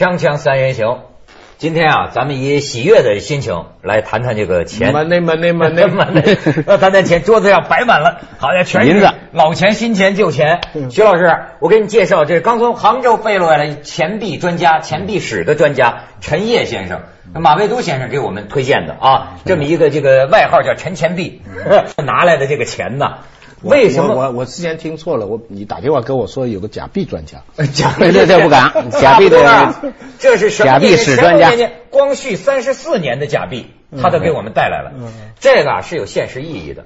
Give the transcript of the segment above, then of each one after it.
锵锵三人行，今天啊，咱们以喜悦的心情来谈谈这个钱。满内满内满内满内，要谈谈钱，桌子上摆满了，好像全是银子。老钱、新钱、旧钱。徐老师，我给你介绍，这刚从杭州飞过来的钱币专家、钱币史的专家陈烨先生。马未都先生给我们推荐的啊，这么一个这个外号叫陈钱币，拿来的这个钱呢，为什么？我我我之前听错了，我你打电话跟我说有个假币专家，假 对对对不敢 假币的这是什么假币史专家光绪三十四年的假币，他都给我们带来了。嗯这个啊是有现实意义的，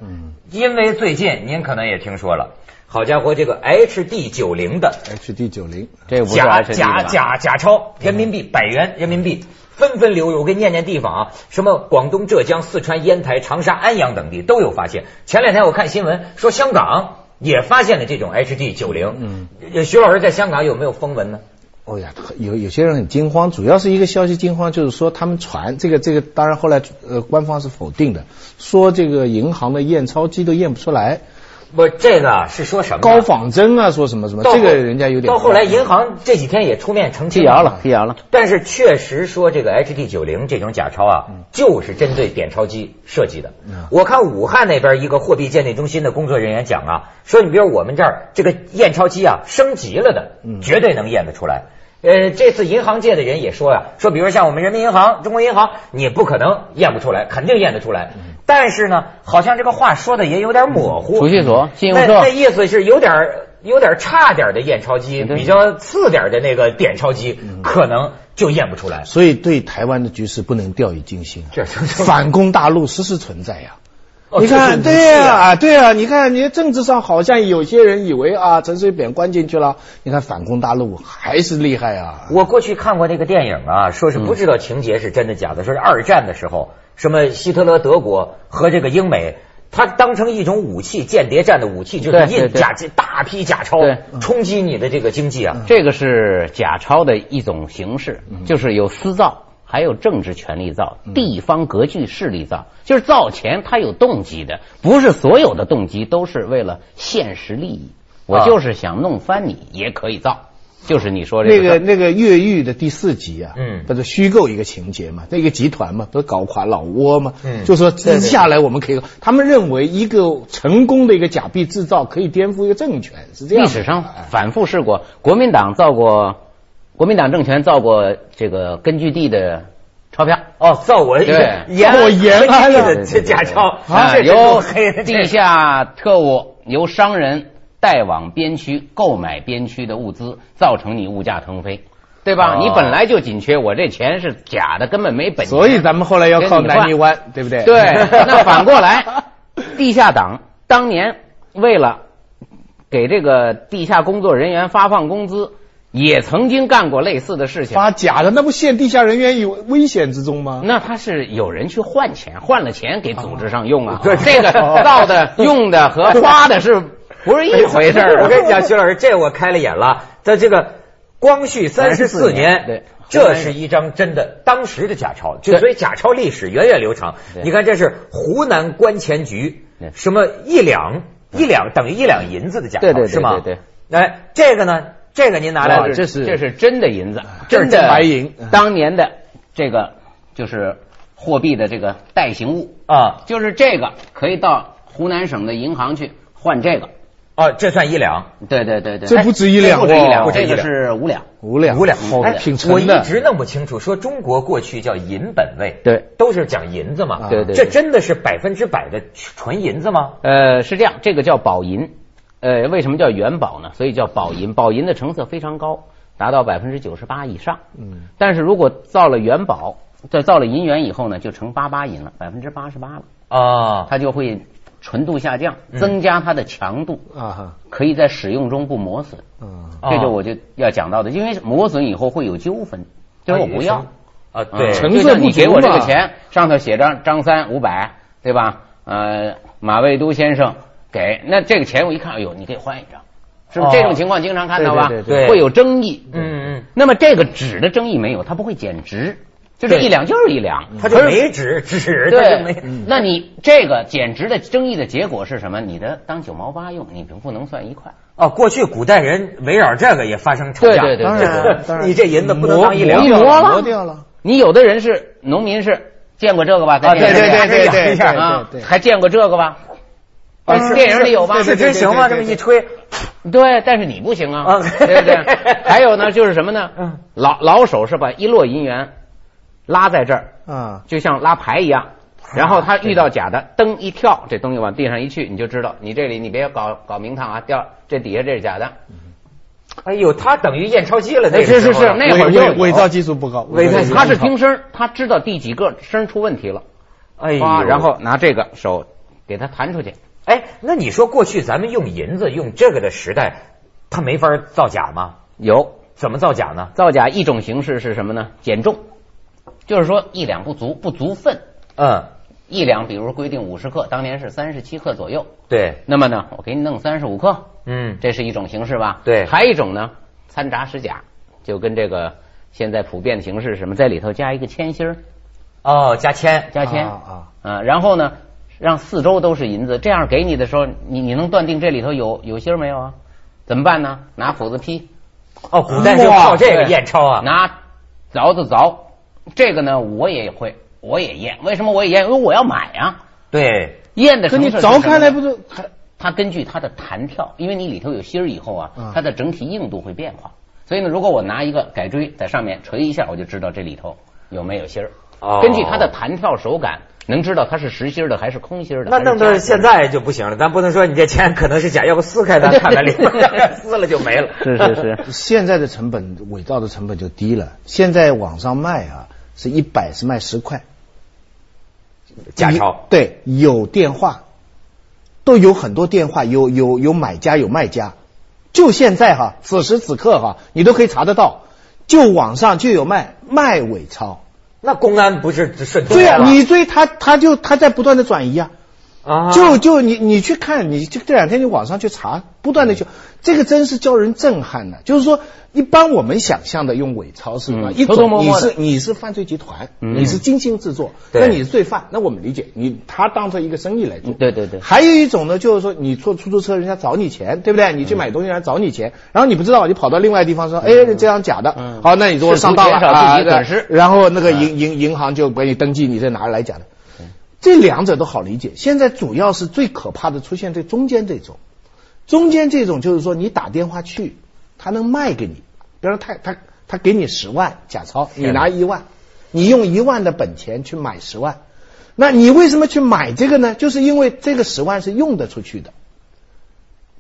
因为最近您可能也听说了，好家伙，这个 HD 九零的 HD 九零，这假假假假钞人民币百元人民币纷纷流入。我给你念念地方啊，什么广东、浙江、四川、烟台、长沙、安阳等地都有发现。前两天我看新闻说香港也发现了这种 HD 九零。嗯，徐老师在香港有没有风闻呢？哦呀，有有些人很惊慌，主要是一个消息惊慌，就是说他们传这个这个，当然后来呃官方是否定的，说这个银行的验钞机都验不出来，不，这个啊是说什么？高仿真啊，说什么什么，这个人家有点到后来银行这几天也出面澄清辟谣了，辟谣了。但是确实说这个 HD 九零这种假钞啊，就是针对点钞机设计的。我看武汉那边一个货币鉴定中心的工作人员讲啊，说你比如我们这儿这个验钞机啊升级了的，绝对能验得出来。呃，这次银行界的人也说呀、说比如像我们人民银行、中国银行，你不可能验不出来，肯定验得出来。但是呢，好像这个话说的也有点模糊。储蓄所、信用那那，意思是有点有点差点的验钞机，比较次点的那个点钞机，可能就验不出来。所以对台湾的局势不能掉以轻心反攻大陆时时存在呀。哦你看，对啊啊，对啊，你看，你政治上好像有些人以为啊，陈水扁关进去了，你看反攻大陆还是厉害啊。我过去看过那个电影啊，说是不知道情节是真的假的，说是二战的时候，什么希特勒德国和这个英美。他当成一种武器，间谍战的武器，就是印假大批假钞对，冲击你的这个经济啊。这个是假钞的一种形式，就是有私造，还有政治权力造，地方割据势力造，就是造钱他有动机的，不是所有的动机都是为了现实利益。我啊就是想弄翻你，也可以造，就是你说这那个个那个越狱的第四集啊，嗯不是虚构一个情节嘛？那个集团嘛，不是搞垮老挝嘛？嗯就说接下来我们可以，他们认为一个成功的一个假币制造可以颠覆一个政权，是这样。历史上反复试过，国民党造过，国民党政权造过这个根据地的钞票。哦，造我对延造我延安了的这假钞，啊，由。地下特务由商人带往边区购买边区的物资，造成你物价腾飞，对吧？哦你本来就紧缺，我这钱是假的，根本没本钱。所以咱们后来要靠南泥湾，对不对？对，那反过来，地下党当年为了给这个地下工作人员发放工资，也曾经干过类似的事情。发假的，那不陷地下人员于危险之中吗？那他是有人去换钱，换了钱给组织上用啊。对这个造的、用的和花的是不是一回事儿啊？我跟你讲，徐老师，这我开了眼了。在这个光绪三十四年，对这是一张真的当时的假钞，就对所以假钞历史源远流长。你看，这是湖南官钱局对什么一两一两等于一两银子的假钞，对对对是吗？对哎，这个呢，这个您拿来这是这是真的银子，这是真的白银当年的这个就是货币的这个代行物，啊就是这个可以到湖南省的银行去换这个。哦，这算一两。对对对对，这不止一两这不止一哦两，这个是五两。五两，五两好哎挺我沉的。一直弄不清楚，说中国过去叫银本位，对，都是讲银子嘛，对对这真的是百分之百的纯银子吗？呃，是这样，这个叫宝银。呃，为什么叫元宝呢？所以叫宝银。宝银的成色非常高，达到百分之九十八以上。嗯，但是如果造了元宝，再造了银元以后呢，就成八八银了，百分之八十八了，啊，它就会纯度下降，嗯增加它的强度，啊哈，可以在使用中不磨损。嗯，哦这就我就要讲到的，因为磨损以后会有纠纷，就是我不要。啊，嗯对，就成色你给我这个钱，上头写着张三五百，对吧？呃，马未都先生给，那这个钱我一看，哎呦，你可以换一张，是不哦是？这种情况经常看到吧？对对对会有争议。嗯嗯那么这个纸的争议没有，它不会减值，就这一两就是一两，它就没纸纸，他就没。对，那你这个减值的争议的结果是什么？你的当九毛八用，你不不能算一块。哦，过去古代人围绕这个也发生吵架，对对对当然当然你这银子不能当一两磨磨了磨掉了。你有的人是农民是见过这个吧？在啊对对对对一下啊对对，还见过这个吧？啊电影里有吧？是真行吗？这么一吹，对，但是你不行啊，啊对不对？还有呢，就是什么呢嗯？老老手是把一摞银元拉在这儿，啊，就像拉牌一样。然后他遇到假的，噔一跳，这东西往地上一去，你就知道，你这里你别搞搞名堂啊，掉这底下这是假的。哎呦，他等于验钞机了，那个是是是那会儿就伪伪造技术不高，伪造技术他是听声，他知道第几个声出问题了，哎然后拿这个手给他弹出去。哎，那你说过去咱们用银子用这个的时代，它没法造假吗？有怎么造假呢？造假一种形式是什么呢？减重，就是说一两不足，不足分。嗯，一两，比如规定五十克，当年是三十七克左右。对，那么呢，我给你弄三十五克，嗯，这是一种形式吧？对还有一种呢，掺杂使假，就跟这个现在普遍的形式什么，在里头加一个铅芯儿，哦，加铅，加铅啊啊，然后呢，让四周都是银子，这样给你的时候，你你能断定这里头有有芯儿没有啊？怎么办呢？拿斧子劈，哦，古代就靠这个验钞啊，拿凿子凿。这个呢，我也会，我也验。为什么我也验？因为我要买啊。对，验的可你程式是什么呢凿开来不是还它根据它的弹跳，因为你里头有芯儿以后啊嗯，它的整体硬度会变化。所以呢，如果我拿一个改锥在上面锤一下，我就知道这里头有没有芯儿。哦根据它的弹跳手感，能知道它是实心的还是空心的。那弄到现在就不行了，咱不能说你这钱可能是假，要不撕开咱看看里面，撕了就没了。是是是，现在的成本伪造的成本就低了，现在网上卖啊是一百是卖十块，假钞。对，有电话，都有很多电话，有有有买家有卖家，就现在哈，此时此刻哈，你都可以查得到，就网上就有卖卖伪钞，那公安不是顺对呀、呀，你追他他就他在不断的转移啊。啊，就就你你去看，你就这两天你网上去查，不断的就这个真是叫人震撼的。就是说，一般我们想象的用伪钞是什么？嗯一种你是你是犯罪集团，嗯你是精心制作，对那你是罪犯，那我们理解，你他当成一个生意来做。嗯对对对还有一种呢，就是说你坐出租车，人家找你钱，对不对？你去买东西，人家找你钱，然后你不知道，你跑到另外地方说，哎，这样假的嗯，好，那你说我上当了啊然后那个银银银行就给你登记，你在哪里来假的？这两者都好理解。现在主要是最可怕的出现在中间这种，中间这种就是说你打电话去，他能卖给你，比如说他他他给你十万假钞，你拿一万，你用一万的本钱去买十万，那你为什么去买这个呢？就是因为这个十万是用得出去的。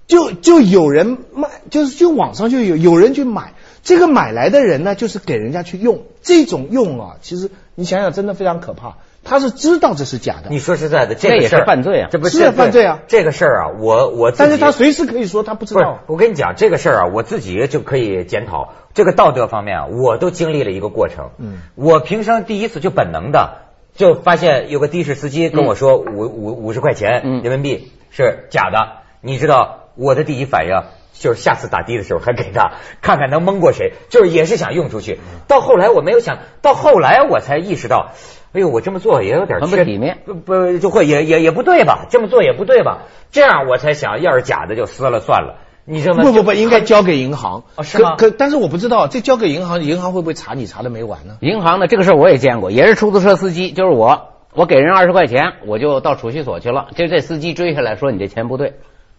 就就有人卖，就是就网上就有有人去买，这个买来的人呢，就是给人家去用，这种用啊，其实你想想真的非常可怕，他是知道这是假的，你说实在的，这个也个事儿是犯罪啊。这不是啊犯罪啊。这个事儿啊，我我但是他随时可以说他不知道，，我跟你讲这个事儿啊，我自己就可以检讨。这个道德方面啊，我都经历了一个过程。嗯，我平生第一次就本能的就发现有个的士司机跟我说五五五十块钱嗯。人民币是假的，你知道我的第一反应就是下次打的的时候还给他看看能蒙过谁，就是也是想用出去。到后来我没有想到后来我才意识到，哎呦，我这么做也有点很不缺体面不不就会也也也不对吧？这么做也不对吧？这样我才想，要是假的就撕了算了。你这么不不不，应该交给银行。哦是吗可可，但是我不知道这交给银行，银行会不会查你查的没完呢？银行呢，这个事儿我也见过，也是出租车司机，就是我，我给人二十块钱，我就到储蓄所去了，就这司机追下来说你这钱不对，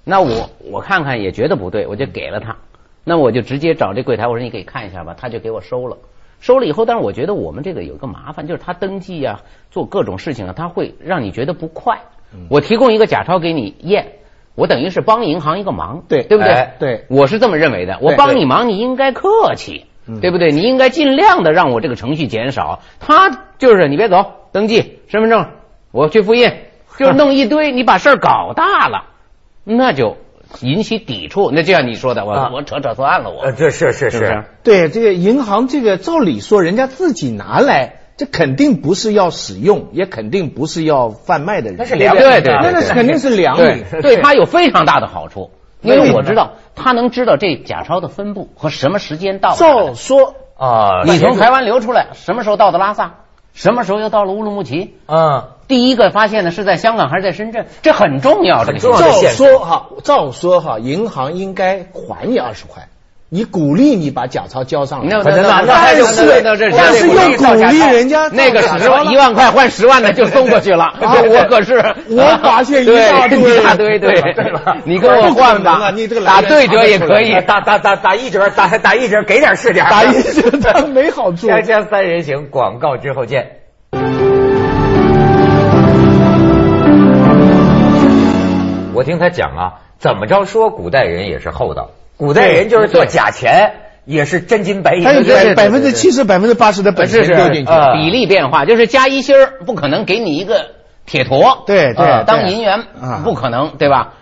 那我我看看也觉得不对，我就给了他，那我就直接找这柜台，我说你给看一下吧，他就给我收了。收了以后，但是我觉得我们这个有个麻烦，就是他登记啊，做各种事情啊，他会让你觉得不快。我提供一个假钞给你验，我等于是帮银行一个忙，对对不对？哎对我是这么认为的。我帮你忙，你应该客气，对不对？你应该尽量的让我这个程序减少。他就是你别走，登记身份证，我去复印，就是弄一堆，你把事儿搞大了，那就引起抵触。那就像你说的，我、啊我扯扯错案了，我、呃，这是是是是是，对，这个银行这个照理说，人家自己拿来，这肯定不是要使用，也肯定不是要贩卖的人。那是良对对对那那是肯定是良对他有非常大的好处，因为我知道他能知道这假钞的分布和什么时间到。照说啊，你从台湾流出来，什么时候到的拉萨？什么时候又到了乌鲁木齐？嗯，第一个发现的是在香港还是在深圳？这很重要，这个很重要的照说哈，照说哈，银行应该还你二十块，你鼓励你把假钞交上来。那可能那那但还是那这但是又鼓励人家那个十万一万块换十万的就送过去了，啊我可是我发现一大堆一大堆，对对吧，你跟我换吧，你这个打对折也可以，打打打打一折，打打一折，给点是点，打一折它没好处。锵锵三人行，广告之后见。我听他讲啊，怎么着说古代人也是厚道，古代人就是做假钱也是真金白银他有的。对百分之七十、百分之八十的本钱是是丢进去。啊比例变化，就是加一星儿不可能给你一个铁坨，对对当银元啊不可能，对吧？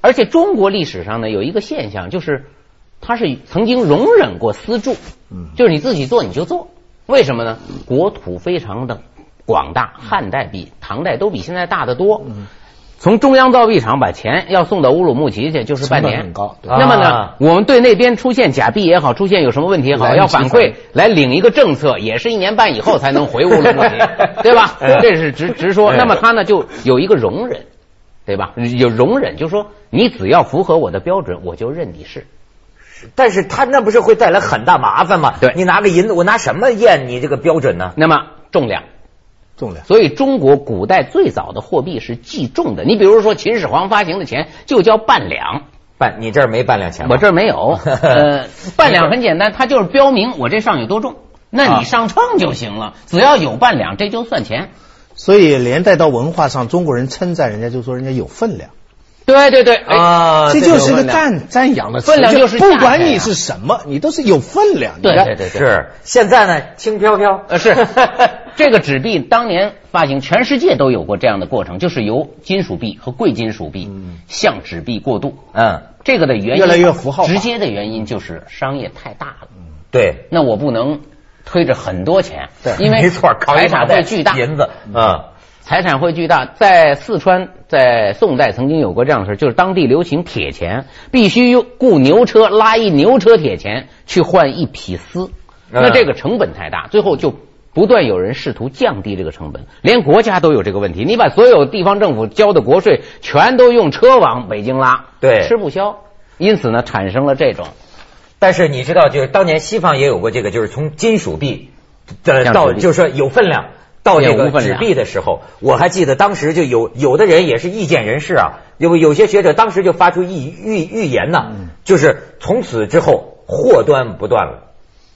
而且中国历史上呢有一个现象，就是它是曾经容忍过私铸，嗯就是你自己做你就做，为什么呢？国土非常的广大，汉代比唐代都比现在大得多。嗯从中央造币厂把钱要送到乌鲁木齐去，就是半年，很高那么呢啊，我们对那边出现假币也好，出现有什么问题也好，要反馈来领一个政策，也是一年半以后才能回乌鲁木齐，对吧？哎这是直直说。哎那么他呢就有一个容忍，对吧？有容忍，就是说你只要符合我的标准，我就认你是。但是他那不是会带来很大麻烦吗？对你拿个银子，我拿什么验你这个标准呢？那么重量，重量。所以中国古代最早的货币是计重的。你比如说秦始皇发行的钱就叫半两，半，你这儿没半两钱吗？我这儿没有。呃，半两很简单，它就是标明我这上有多重，那啊你上秤就行了，只要有半两，这就算钱。所以连带到文化上，中国人称赞人家就说人家有分量，对对对，哎，啊，这就是个赞赞扬的词。分量就是不管你是什么，你都是有分量。对对。对对，是。现在呢，轻飘飘。呃，是。这个纸币当年发行，全世界都有过这样的过程，就是由金属币和贵金属币向纸币过渡。嗯，这个的原因越来越符号化。直接的原因就是商业太大了，对，那我不能推着很多钱，对。因为没错，财产会巨大，银子，嗯，财产会巨大。在四川，在宋代曾经有过这样的事，就是当地流行铁钱，必须用雇牛车拉一牛车铁钱去换一匹丝，嗯那这个成本太大，最后就。不断有人试图降低这个成本，连国家都有这个问题。你把所有地方政府交的国税全都用车往北京拉，对吃不消。因此呢，产生了这种但是你知道，就是当年西方也有过这个，就是从金属币的到就是说有分量到这个纸币的时候，我还记得当时就有有的人也是意见人士啊，有有些学者当时就发出预预预言呐，就是从此之后祸端不断了，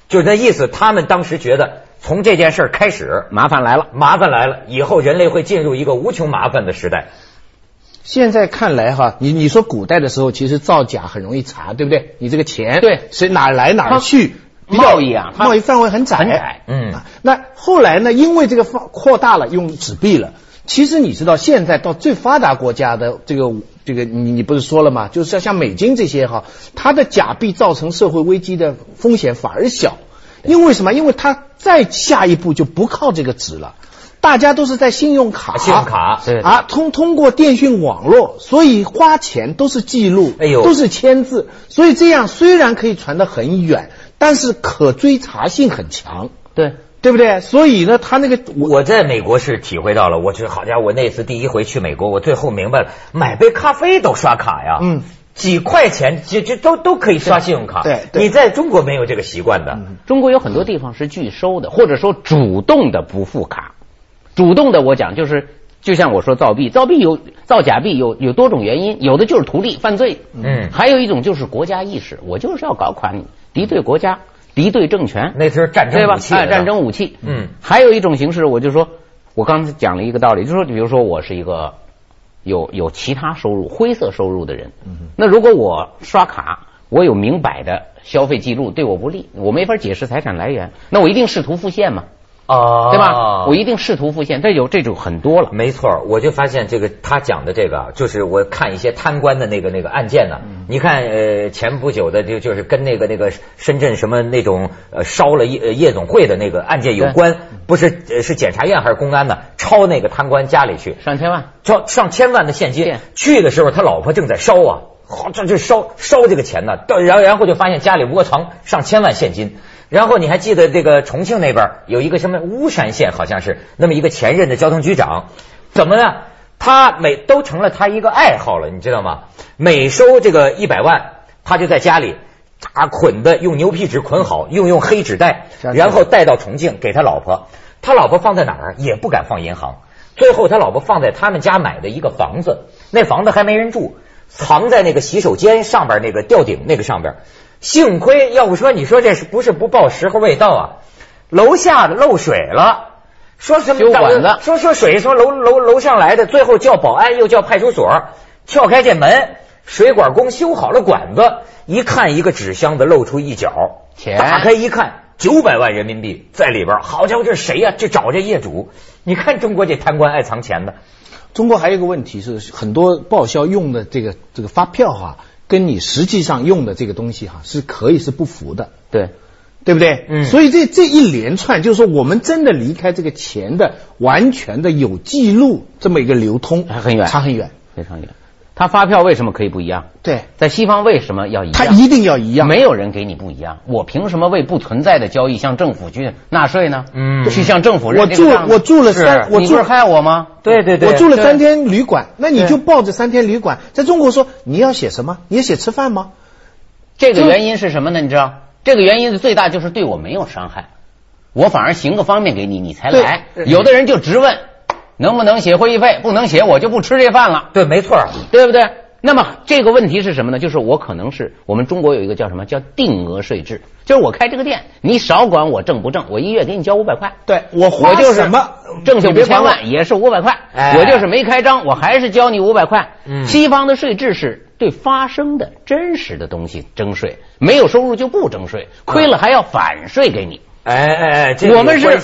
就是那意思，他们当时觉得从这件事儿开始，麻烦来了。麻烦来了，以后人类会进入一个无穷麻烦的时代。现在看来哈，你你说古代的时候，其实造假很容易查，对不对？你这个钱对谁哪儿来哪儿去，它贸易啊贸易范围很窄，很窄嗯啊那后来呢，因为这个放扩大了，用纸币了。其实你知道，现在到最发达国家的这个这个，你你不是说了吗？就是像像美金这些哈，它的假币造成社会危机的风险反而小，因为什么？因为它再下一步就不靠这个纸了。大家都是在信用卡，信用卡对啊，通通过电讯网络，所以花钱都是记录，哎呦都是签字，所以这样虽然可以传得很远，但是可追查性很强，对，对不对？所以呢，他那个我我在美国是体会到了，我觉得好家伙，我那次第一回去美国，我最后明白了，买杯咖啡都刷卡呀，嗯，几块钱这这都都可以刷信用卡，对对你在中国没有这个习惯的，中国有很多地方是拒收的，或者说主动的不付卡。主动的我讲就是，就像我说造币，造币有造假币有有多种原因，有的就是图利犯罪，嗯。还有一种就是国家意识，我就是要搞垮你，敌对国家，敌对政权，那是战对吧？争武？器，哎，战争武器。嗯，还有一种形式，我就说，我刚才讲了一个道理，就是说，比如说我是一个有有其他收入、灰色收入的人，那如果我刷卡，我有明摆的消费记录对我不利，我没法解释财产来源，那我一定试图复现嘛，哦，对吧？我一定试图复现，这有这种很多了。没错，我就发现这个他讲的这个啊，就是我看一些贪官的那个那个案件呢、你看呃前不久的就就是跟那个那个深圳什么那种呃烧了夜呃夜总会的那个案件有关，不是呃是检察院还是公安呢？抄那个贪官家里去，上千万，抄上千万的现金，去的时候他老婆正在烧啊，好这就烧烧这个钱呢，到然后然后就发现家里窝藏上千万现金，然后你还记得这个重庆那边有一个什么巫山县，好像是那么一个前任的交通局长，怎么呢？他每都成了他一个爱好了，你知道吗？每收这个一百万，他就在家里啊捆的，用牛皮纸捆好，又用黑纸袋，然后带到重庆给他老婆。他老婆放在哪儿也不敢放银行。最后他老婆放在他们家买的一个房子，那房子还没人住，藏在那个洗手间上边那个吊顶那个上边。幸亏，要不说你说这是不是不报时候未到啊？楼下的漏水了，说什么修管子说说水从楼楼楼上来的，最后叫保安又叫派出所，撬开这门，水管工修好了管子，一看一个纸箱子露出一角，钱。打开一看。九百万人民币在里边，好家伙，这是谁呀、这找这业主，你看中国这贪官爱藏钱的，中国还有一个问题是，很多报销用的这个这个发票哈、跟你实际上用的这个东西哈、是可以是不符的，对，对不对？嗯所以这这一连串，就是说我们真的离开这个钱的完全的有记录这么一个流通，还很远差很远。非常远。他发票为什么可以不一样？对，在西方为什么要一样？他一定要一样。没有人给你不一样，我凭什么为不存在的交易向政府去纳税呢？嗯去向政府认我住我住了三我住害我吗？对对对，我住了三天旅馆，那你就抱着三天旅馆。在中国说你要写什么？你要写吃饭吗？这个原因是什么呢？你知道，这个原因的最大就是对我没有伤害，我反而行个方便给你，你才来。有的人就直问能不能写会议费，不能写我就不吃这饭了，对，没错，对不对？那么这个问题是什么呢？就是我可能是我们中国有一个叫什么叫定额税制，就是我开这个店，你少管我挣不挣，我一月给你交五百块。对我就是什么挣下五千万也是五百块，哎我就是没开张，我还是交你五百块。嗯西方的税制是对发生的真实的东西征税，没有收入就不征税，亏了还要返税给你。哎哎哎，这个我们是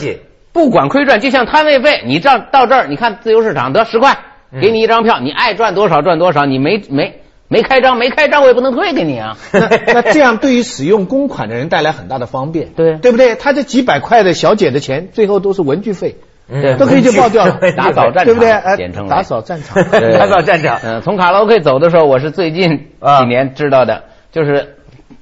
不管亏赚，就像摊位费，你这儿到这儿，你看自由市场得十块，嗯给你一张票，你爱赚多少赚多少，你没没没开张没开张，我也不能退给你啊。那那这样对于使用公款的人带来很大的方便，对对不对？他这几百块的小姐的钱，最后都是文具费，嗯都可以就报掉了，打扫战场对不对？哎简称打扫战场。对打扫战场嗯，从卡拉 OK 走的时候，我是最近啊几年知道的，就是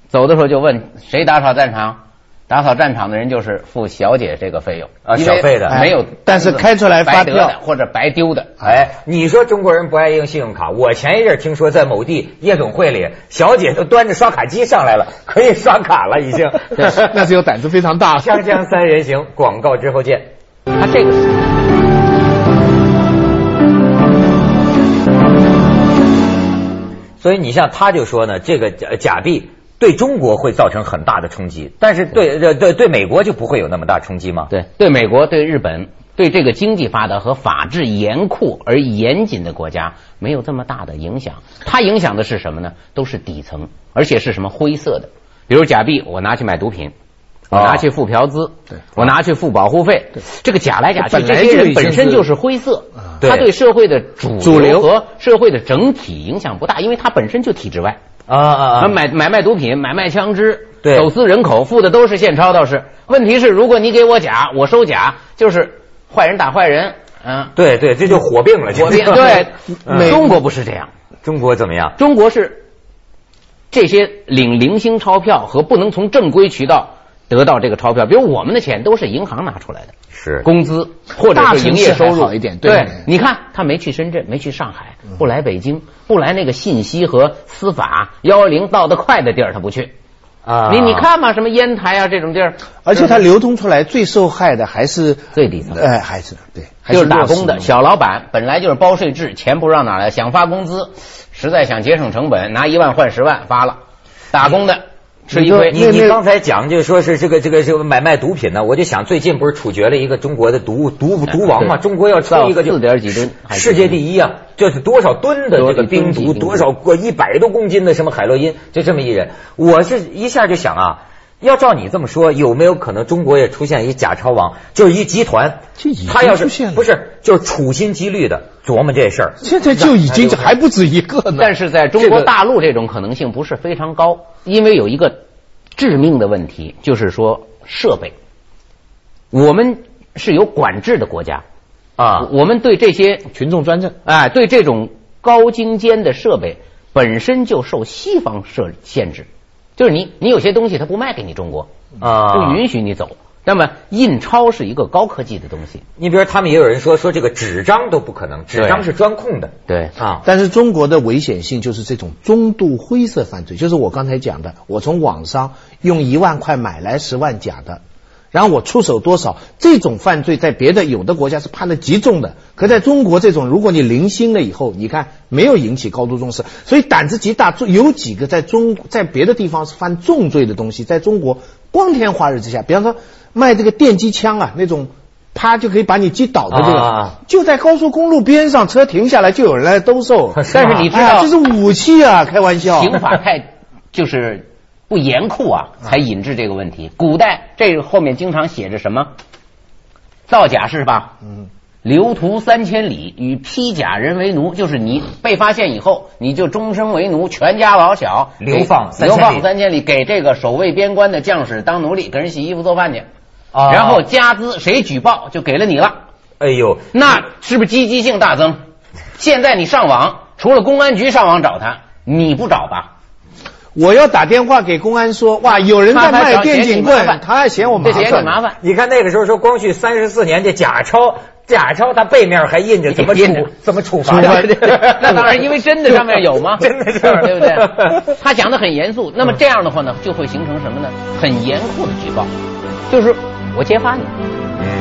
走的时候就问谁打扫战场，打扫战场的人就是付小姐这个费用啊小费的没有哎，但是开出来发白得或者白丢的。哎，你说中国人不爱用信用卡，我前一阵儿听说在某地夜总会里，小姐都端着刷卡机上来了，可以刷卡了，已经。那是有胆子非常大。锵锵三人行，广告之后见。他这个是所以你像他就说呢，这个假假币对中国会造成很大的冲击，但是对对对对美国就不会有那么大冲击吗？对对美国、对日本、对这个经济发达和法治严酷而严谨的国家没有这么大的影响。它影响的是什么呢？都是底层，而且是什么灰色的，比如假币，我拿去买毒品。我哦拿去付嫖资，对我拿去付保护费，这个假来假去，这些人本身就是灰色，对他对社会的主主流和社会的整体影响不大，因为它本身就体制外。啊啊啊！买买卖毒品、买卖枪支、对走私人口，付的都是现钞，倒是。问题是，如果你给我假，我收假，就是坏人打坏人，嗯，对对，这就火并了。火并对 嗯。中国不是这样，中国怎么样？中国是这些领零星钞票和不能从正规渠道得到这个钞票，比如我们的钱都是银行拿出来的。是。工资或者是营业收入。对。对，你看他没去深圳，没去上海，不来北京，不来那个信息和司法幺幺零到得快的地儿，他不去。啊，你你看嘛，什么烟台啊这种地儿，而且它流通出来最受害的还是最底层。哎，还是对，还就是打工的小老板，本来就是包税制，钱不知道哪来，想发工资，实在想节省成本，拿一万换十万发了，打工的吃一亏。你你刚才讲就说是这个这个这个买卖毒品呢，我就想最近不是处决了一个中国的毒毒毒王嘛？中国要出一个就四点几吨世界第一啊！就是多少吨的这个冰毒，多少吨级多少个一百多公斤的什么海洛因，就这么一人，我是一下就想啊。要照你这么说，有没有可能中国也出现一假钞王，就是一集团这已经，他要是出现了。不是就是处心积虑的琢磨这事儿，现在就已经还不止一个呢。但是在中国大陆这种可能性不是非常高，因为有一个致命的问题，就是说设备，我们是有管制的国家。啊。我们对这些群众专政，哎，对这种高精尖的设备本身就受西方设限制，就是你你有些东西它不卖给你中国啊就允许你走。那么印钞是一个高科技的东西，你比如他们也有人说说这个纸张都不可能，纸张是专控的。对啊，但是中国的危险性就是这种中度灰色犯罪，就是我刚才讲的，我从网上用一万块买来十万假的，然后我出手多少，这种犯罪在别的有的国家是判的极重的，可在中国这种，如果你零星了以后，你看没有引起高度重视，所以胆子极大。有几个在中在别的地方是犯重罪的东西，在中国光天化日之下，比方说卖这个电击枪啊那种。啪就可以把你击倒的这个，啊就在高速公路边上，车停下来就有人来兜售。但是你知道哎这是武器啊，开玩笑。刑法太就是不严酷啊，才引致这个问题。古代这个后面经常写着什么造假是吧？嗯，流徒三千里，与披甲人为奴，就是你被发现以后，你就终身为奴，全家老小流放流三千里放三千里，给这个守卫边关的将士当奴隶，给人洗衣服做饭去。啊然后加资，谁举报就给了你了。哎呦，那是不是积极性大增？现在你上网，除了公安局上网找他，你不找吧？我要打电话给公安说，哇，有人在卖电警棍，他还嫌我麻这嫌你烦。麻烦。你看那个时候说光绪三十四年这假钞，假钞它背面还印着怎么 处怎么处罚的，那当然，因为真的上面有吗？真的是对不对？他讲的很严肃，那么这样的话呢，就会形成什么呢？很严酷的举报，就是我揭发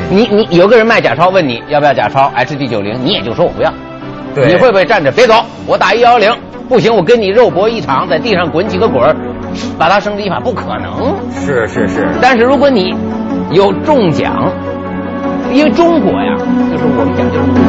你，你你有个人卖假钞，问你要不要假钞，HD 九零，你也就说我不要，你会不会站着别走，我打一幺幺零，不行，我跟你肉搏一场，在地上滚几个滚儿，把他绳之以法，不可能。是是是，但是如果你有中奖，因为中国呀，就是我们讲究。